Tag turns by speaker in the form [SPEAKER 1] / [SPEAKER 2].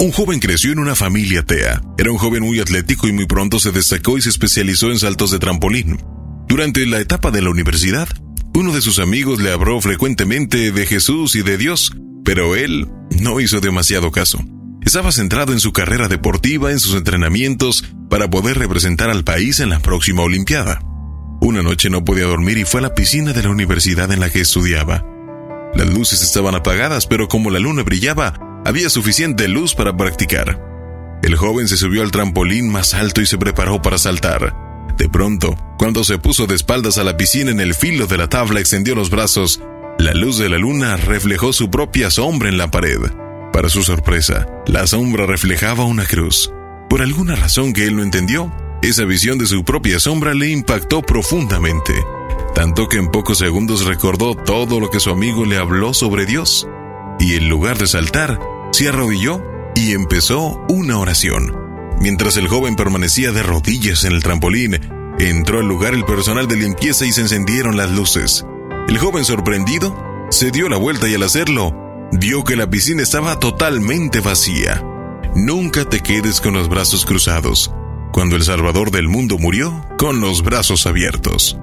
[SPEAKER 1] Un joven creció en una familia atea. Era un joven muy atlético y muy pronto se destacó y se especializó en saltos de trampolín. Durante la etapa de la universidad, uno de sus amigos le habló frecuentemente de Jesús y de Dios, pero él no hizo demasiado caso. Estaba centrado en su carrera deportiva, en sus entrenamientos, para poder representar al país en la próxima Olimpiada. Una noche no podía dormir y fue a la piscina de la universidad en la que estudiaba. Las luces estaban apagadas, pero como la luna brillaba, había suficiente luz para practicar. El joven se subió al trampolín más alto y se preparó para saltar. De pronto, cuando se puso de espaldas a la piscina en el filo de la tabla, extendió los brazos. La luz de la luna reflejó su propia sombra en la pared. Para su sorpresa, la sombra reflejaba una cruz. Por alguna razón que él no entendió, esa visión de su propia sombra le impactó profundamente, tanto que en pocos segundos recordó todo lo que su amigo le habló sobre Dios y en lugar de saltar, se arrodilló y empezó una oración. Mientras el joven permanecía de rodillas en el trampolín, entró al lugar el personal de limpieza y se encendieron las luces. El joven sorprendido se dio la vuelta y al hacerlo, vio que la piscina estaba totalmente vacía. Nunca te quedes con los brazos cruzados. Cuando el Salvador del mundo murió, con los brazos abiertos.